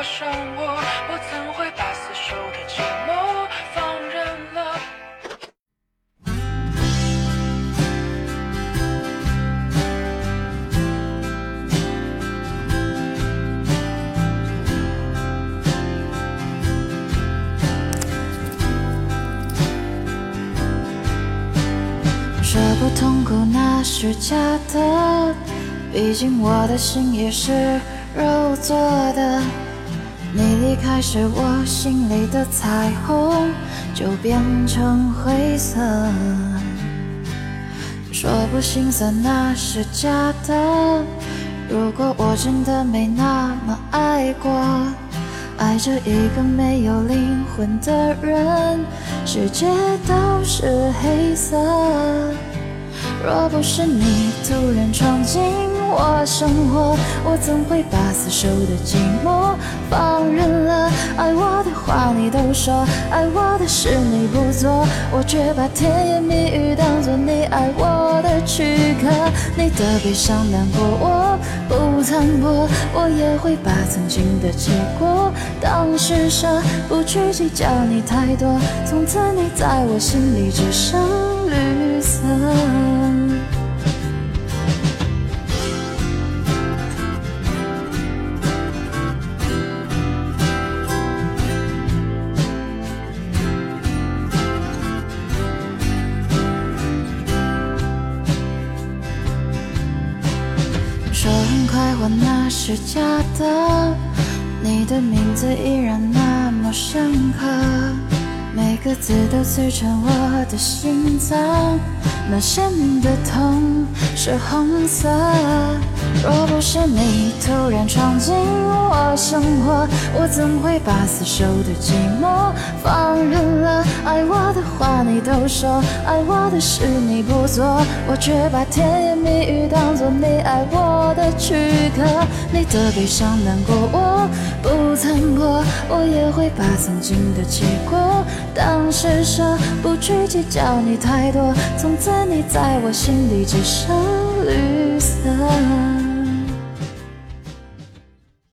过生我，我怎会把死守的寂寞放任了？说不痛苦那是假的，毕竟我的心也是肉做的。开始，我心里的彩虹就变成灰色。说不心酸那是假的，如果我真的没那么爱过。爱着一个没有灵魂的人，世界都是黑色。若不是你突然闯进我生活，我怎会把死守的寂寞放任了？爱我的话你都说，爱我的事你不做，我却把甜言蜜语当作你爱我的躯壳。你的悲伤难过我不参破，我也会把曾经的结果当施舍，不去计较你太多。从此你在我心里只剩绿色。很快活那是假的，你的名字依然那么深刻，每个字都刺穿我的心脏，那鲜明的痛是红色。若不是你突然闯进我生活，我怎会把死守的寂寞放任了？爱我的话你都说，爱我的事你不做，我却把甜言蜜语当作你爱我的躯壳。你的悲伤难过我不参破，我也会把曾经的结果当施舍，不去计较你太多。从此你在我心里只剩绿色。